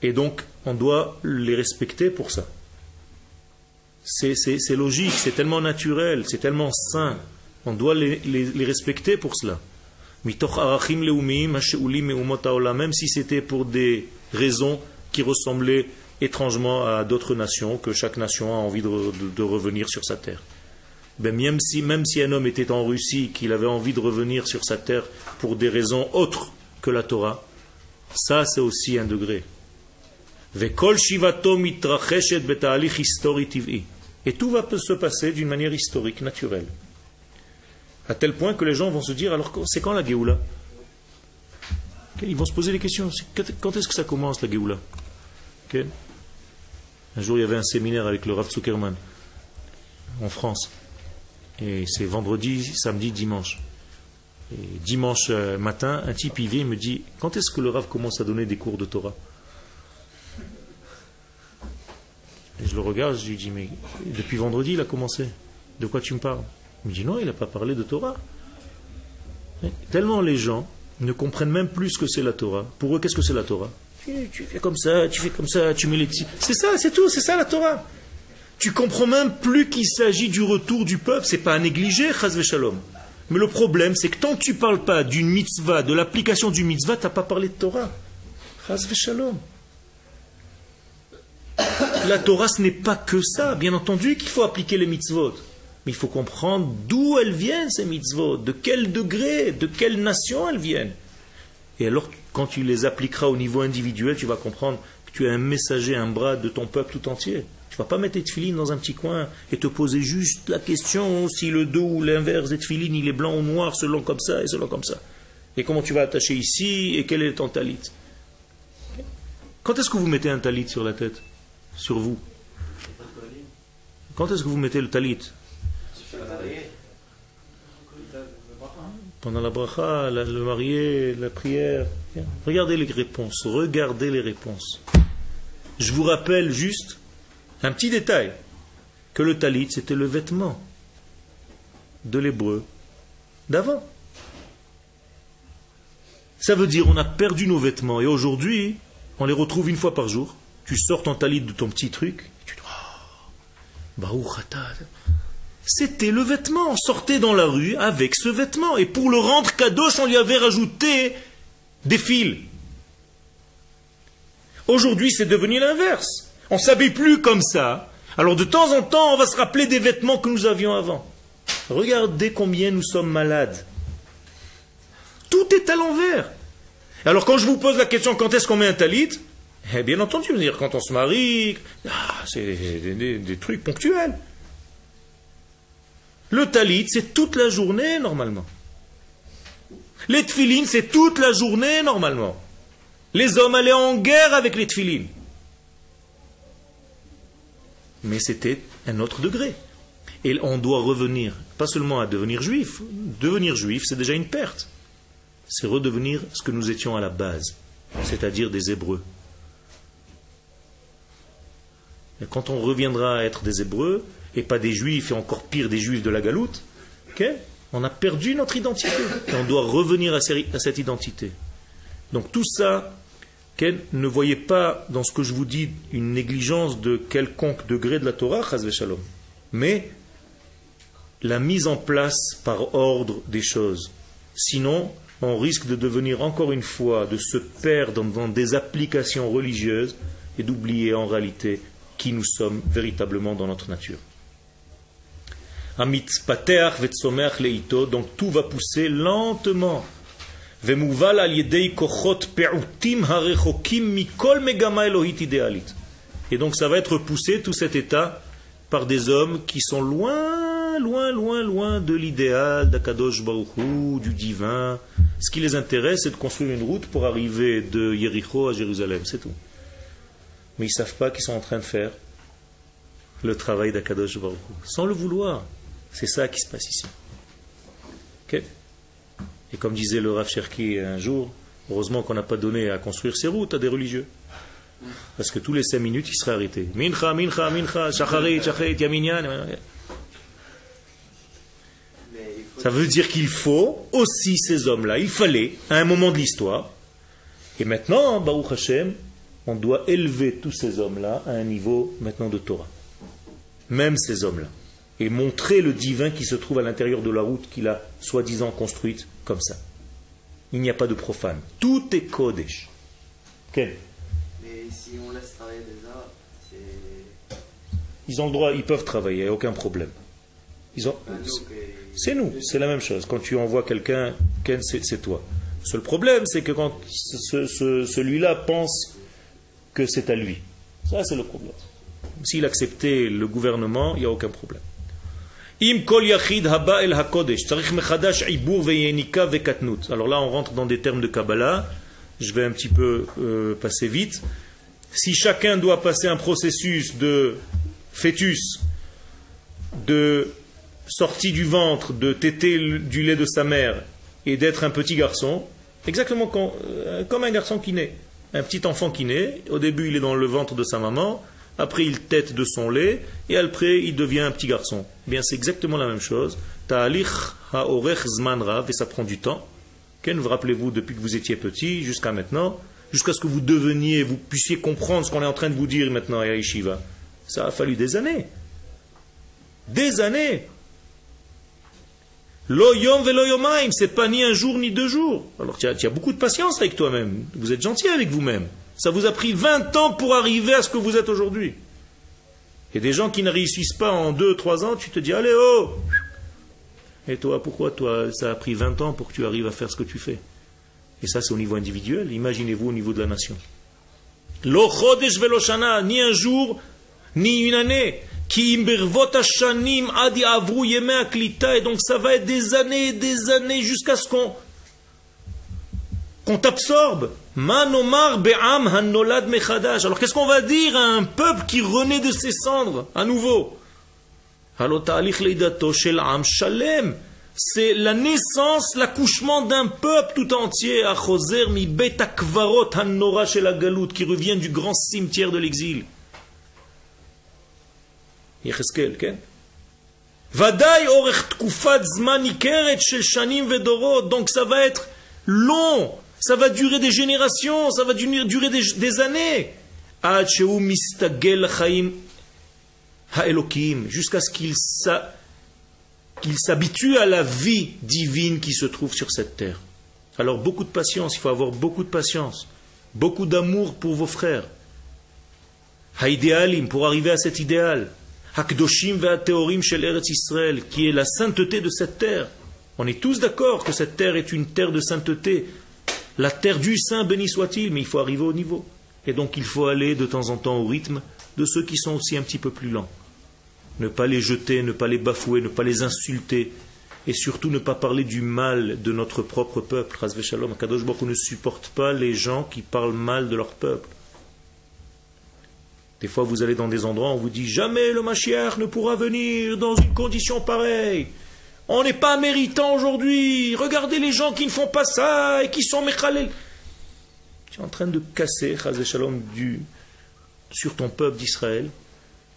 Et donc, on doit les respecter pour ça. C'est logique, c'est tellement naturel, c'est tellement sain. On doit les, respecter pour cela. Même si c'était pour des raisons qui ressemblaient étrangement à d'autres nations, que chaque nation a envie de, revenir sur sa terre. Ben, même, si, même si un homme était en Russie, qu'il avait envie de revenir sur sa terre pour des raisons autres que la Torah, ça c'est aussi un degré. Et tout va se passer d'une manière historique, naturelle. À tel point que les gens vont se dire, alors c'est quand la Géoula? Ils vont se poser des questions. Quand est-ce que ça commence la Géoula? Un jour, il y avait un séminaire avec le Rav Zuckerman en France. Et c'est vendredi, samedi, dimanche. Et dimanche euh, matin, un type y vient et me dit Quand est-ce que le Rav commence à donner des cours de Torah? Et je le regarde, je lui dis, mais depuis vendredi, il a commencé. De quoi tu me parles? Il me dit, non, il n'a pas parlé de Torah. tellement les gens ne comprennent même plus ce que c'est la Torah. Pour eux, qu'est-ce que c'est la Torah? Tu, fais comme ça, tu fais comme ça, tu mets les petits. C'est ça, c'est tout, c'est ça la Torah. Tu comprends même plus qu'il s'agit du retour du peuple, c'est pas à négliger, shalom. Mais le problème, c'est que tant que tu parles pas d'une mitzvah, de l'application du mitzvah, tu n'as pas parlé de Torah. Shalom. La Torah, ce n'est pas que ça. Bien entendu qu'il faut appliquer les mitzvot. Mais il faut comprendre d'où elles viennent, ces mitzvot, de quel degré, de quelle nation elles viennent. Et alors, quand tu les appliqueras au niveau individuel, tu vas comprendre que tu es un messager, un bras de ton peuple tout entier. Tu vas pas mettre tefilines dans un petit coin et te poser juste la question si le dos ou l'inverse des il est blanc ou noir, selon comme ça et selon comme ça. Et comment tu vas attacher ici et quel est ton talit. Quand est-ce que vous mettez un talit sur la tête? Sur vous? Quand est-ce que vous mettez le talit? Pendant la bracha, le marié, la prière. Regardez les réponses, regardez les réponses. Je vous rappelle juste un petit détail, que le talit, c'était le vêtement de l'hébreu d'avant. Ça veut dire on a perdu nos vêtements et aujourd'hui, on les retrouve une fois par jour tu sors ton talit de ton petit truc, et tu dis, oh, c'était le vêtement. On sortait dans la rue avec ce vêtement. Et pour le rendre cadeau, on lui avait rajouté des fils. Aujourd'hui, c'est devenu l'inverse. On ne s'habille plus comme ça. Alors de temps en temps, on va se rappeler des vêtements que nous avions avant. Regardez combien nous sommes malades. Tout est à l'envers. Alors quand je vous pose la question quand est-ce qu'on met un talit, eh, bien entendu, dire quand on se marie, ah, c'est des, trucs ponctuels. Le talit, c'est toute la journée normalement. Les tfilines, c'est toute la journée normalement. Les hommes allaient en guerre avec les tfilines. Mais c'était un autre degré. Et on doit revenir, pas seulement à devenir juif. Devenir juif, c'est déjà une perte. C'est redevenir ce que nous étions à la base, c'est-à-dire des Hébreux. Et quand on reviendra à être des Hébreux, et pas des Juifs, et encore pire des Juifs de la Galoute, on a perdu notre identité. Et on doit revenir à cette identité. Donc tout ça, ne voyez pas dans ce que je vous dis une négligence de quelconque degré de la Torah, shalom, mais la mise en place par ordre des choses. Sinon, on risque de devenir encore une fois, de se perdre dans des applications religieuses et d'oublier en réalité qui nous sommes véritablement dans notre nature. Donc tout va pousser lentement. Et donc ça va être poussé, tout cet état, par des hommes qui sont loin, loin, loin, loin de l'idéal d'Akadosh Baruch du divin. Ce qui les intéresse, c'est de construire une route pour arriver de Yericho à Jérusalem, c'est tout. Mais ils ne savent pas qu'ils sont en train de faire le travail d'Akadosh Baruch sans le vouloir. C'est ça qui se passe ici. Et comme disait le Rav Cherki un jour, heureusement qu'on n'a pas donné à construire ces routes à des religieux. Parce que tous les cinq minutes, ils seraient arrêtés. Mincha, mincha, mincha, shacharit. Ça veut dire qu'il faut aussi ces hommes-là. Il fallait, à un moment de l'histoire. Et maintenant, Baruch Hashem, on doit élever tous ces hommes-là à un niveau maintenant de Torah. Même ces hommes-là et montrer le divin qui se trouve à l'intérieur de la route qu'il a soi-disant construite comme ça. Il n'y a pas de profane. Tout est Kodesh. Mais si on laisse travailler c'est. Ils ont le droit, ils peuvent travailler, il n'y a aucun problème. Ils ont... Ah, c'est nous, c'est la même chose. Quand tu envoies quelqu'un, Ken, c'est toi. Le seul problème, c'est que quand celui-là pense que c'est à lui. Ça, c'est le problème. S'il acceptait le gouvernement, il n'y a aucun problème. Alors là, on rentre dans des termes de Kabbalah. Je vais un petit peu euh, passer vite. Si chacun doit passer un processus de fœtus, de sortie du ventre, de téter du lait de sa mère et d'être un petit garçon, exactement euh, comme un garçon qui naît, un petit enfant qui naît, au début il est dans le ventre de sa maman, après il tête de son lait, et après il devient un petit garçon. Eh bien, c'est exactement la même chose. Ta'alich ha'orech zman rav, et ça prend du temps. Vous rappelez-vous, depuis que vous étiez petit jusqu'à maintenant, jusqu'à ce que vous deveniez, vous puissiez comprendre ce qu'on est en train de vous dire maintenant à Yeshiva. Ça a fallu des années. Des années. Lo yom velo yomaim, c'est pas ni un jour ni deux jours. Alors tu as beaucoup de patience avec toi-même. Vous êtes gentil avec vous-même. Ça vous a pris 20 ans pour arriver à ce que vous êtes aujourd'hui. Et des gens qui ne réussissent pas en 2-3 ans, tu te dis, allez, oh Et toi, pourquoi toi, ça a pris 20 ans pour que tu arrives à faire ce que tu fais? Et ça, c'est au niveau individuel. Imaginez-vous au niveau de la nation. Ni un jour, ni une année. Ki adi avru Et donc ça va être des années et des années jusqu'à ce qu'on qu'on t'absorbe. Manomar be'am hanolad mechadash. Alors qu'est-ce qu'on va dire à un peuple qui renaît de ses cendres à nouveau? C'est la naissance, l'accouchement d'un peuple tout entier. à Choser mi betakvarot hanora shel galut qui revient du grand cimetière de l'exil. Tkufat zman shel shanim vedorot. Donc ça va être long ça va durer des générations, ça va durer des, années. Jusqu'à ce qu'il s'habitue à la vie divine qui se trouve sur cette terre. Alors beaucoup de patience, il faut avoir beaucoup de patience, beaucoup d'amour pour vos frères. Haïdéalim, pour arriver à cet idéal. Hakdoshim ve'ateorim shel Eretz Israël, qui est la sainteté de cette terre. On est tous d'accord que cette terre est une terre de sainteté, La terre du Saint, béni soit-il, mais il faut arriver au niveau. Et donc il faut aller de temps en temps au rythme de ceux qui sont aussi un petit peu plus lents. Ne pas les jeter, ne pas les bafouer, ne pas les insulter, et surtout ne pas parler du mal de notre propre peuple. Shalom, Kadosh ne supporte pas les gens qui parlent mal de leur peuple. Des fois, vous allez dans des endroits, on vous dit jamais le Mashiach ne pourra venir dans une condition pareille. On n'est pas méritant aujourd'hui. Regardez les gens qui ne font pas ça et qui sont mechalel. Tu es en train de casser, Shalom, du, sur ton peuple d'Israël.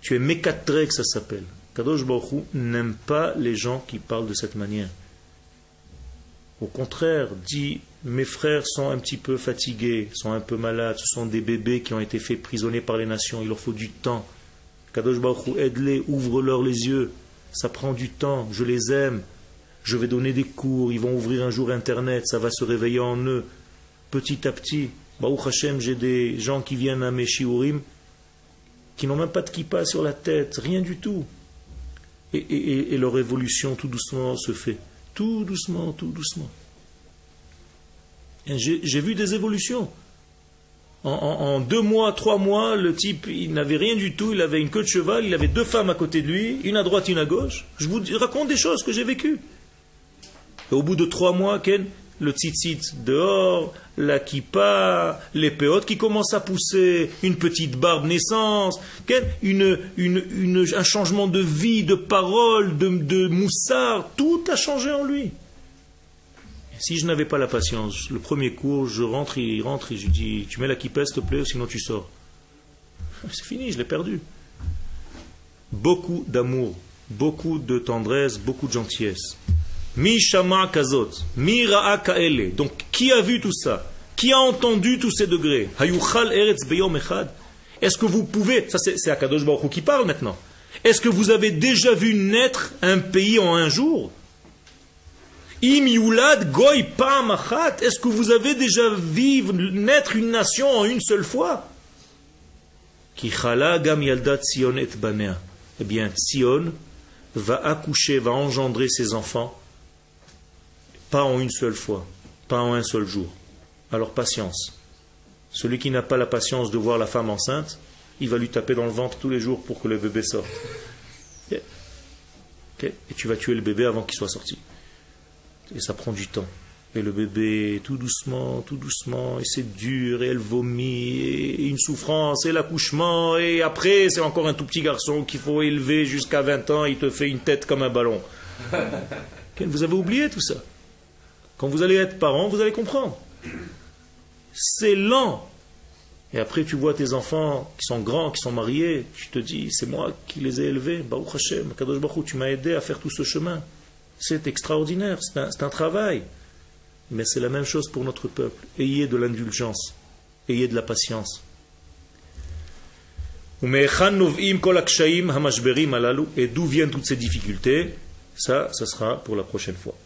Tu es que ça s'appelle. Kadosh Baruch n'aime pas les gens qui parlent de cette manière. Au contraire, dit mes frères sont un petit peu fatigués, sont un peu malades, ce sont des bébés qui ont été faits prisonniers par les nations, il leur faut du temps. Kadosh Baruch aide-les, ouvre-leur les yeux. Ça prend du temps, je les aime. Je vais donner des cours, ils vont ouvrir un jour Internet, ça va se réveiller en eux. Petit à petit, Baruch Hashem, j'ai des gens qui viennent à mes shiurim, qui n'ont même pas de kippa sur la tête, rien du tout. Et, et leur évolution tout doucement se fait. Tout doucement, tout doucement. J'ai vu des évolutions. En, deux mois, trois mois, le type, il n'avait rien du tout, il avait une queue de cheval, il avait deux femmes à côté de lui, une à droite, une à gauche. Je vous raconte des choses que j'ai vécues. Et au bout de trois mois, Ken, le tzitzit dehors, la kippa, les péotes qui commencent à pousser, une petite barbe naissance, une, un changement de vie, de parole, de moussard, tout a changé en lui. Si je n'avais pas la patience, le premier cours, je rentre, il rentre et je lui dis Tu mets la kippa, s'il te plaît, sinon tu sors. C'est fini, je l'ai perdu. Beaucoup d'amour, beaucoup de tendresse, beaucoup de gentillesse. Mi shama kazot, mi ra'a kaele. Donc, qui a vu tout ça? Qui a entendu tous ces degrés? Eretz beyom echad. Est-ce que vous pouvez, ça c'est Akadosh Baruch qui parle maintenant, est-ce que vous avez déjà vu naître un pays en un jour? Im yulad goy pa'amachat. Est-ce que vous avez déjà vu naître une nation en une seule fois? Ki gam yaldat Sion et banea. Eh bien, Sion va accoucher, va engendrer ses enfants pas en une seule fois, pas en un seul jour. Alors patience. Celui qui n'a pas la patience de voir la femme enceinte, il va lui taper dans le ventre tous les jours pour que le bébé sorte. Et tu vas tuer le bébé avant qu'il soit sorti. Et ça prend du temps. Et le bébé, tout doucement, tout doucement, et c'est dur, et elle vomit, et une souffrance, et l'accouchement, et après, c'est encore un tout petit garçon qu'il faut élever jusqu'à 20 ans, il te fait une tête comme un ballon. Vous avez oublié tout ça. Quand vous allez être parent, vous allez comprendre. C'est lent. Et après, tu vois tes enfants qui sont grands, qui sont mariés, tu te dis, c'est moi qui les ai élevés. Baruch Hashem, Kadosh Baruch tu m'as aidé à faire tout ce chemin. C'est extraordinaire, c'est un, travail. Mais c'est la même chose pour notre peuple. Ayez de l'indulgence, ayez de la patience. Et d'où viennent toutes ces difficultés? Ça, ça sera pour la prochaine fois.